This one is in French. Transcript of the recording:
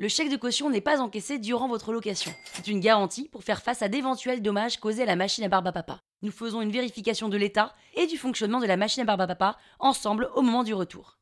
Le chèque de caution n'est pas encaissé durant votre location. C'est une garantie pour faire face à d'éventuels dommages causés à la machine à barbe papa. Nous faisons une vérification de l'état et du fonctionnement de la machine à barbe papa ensemble au moment du retour.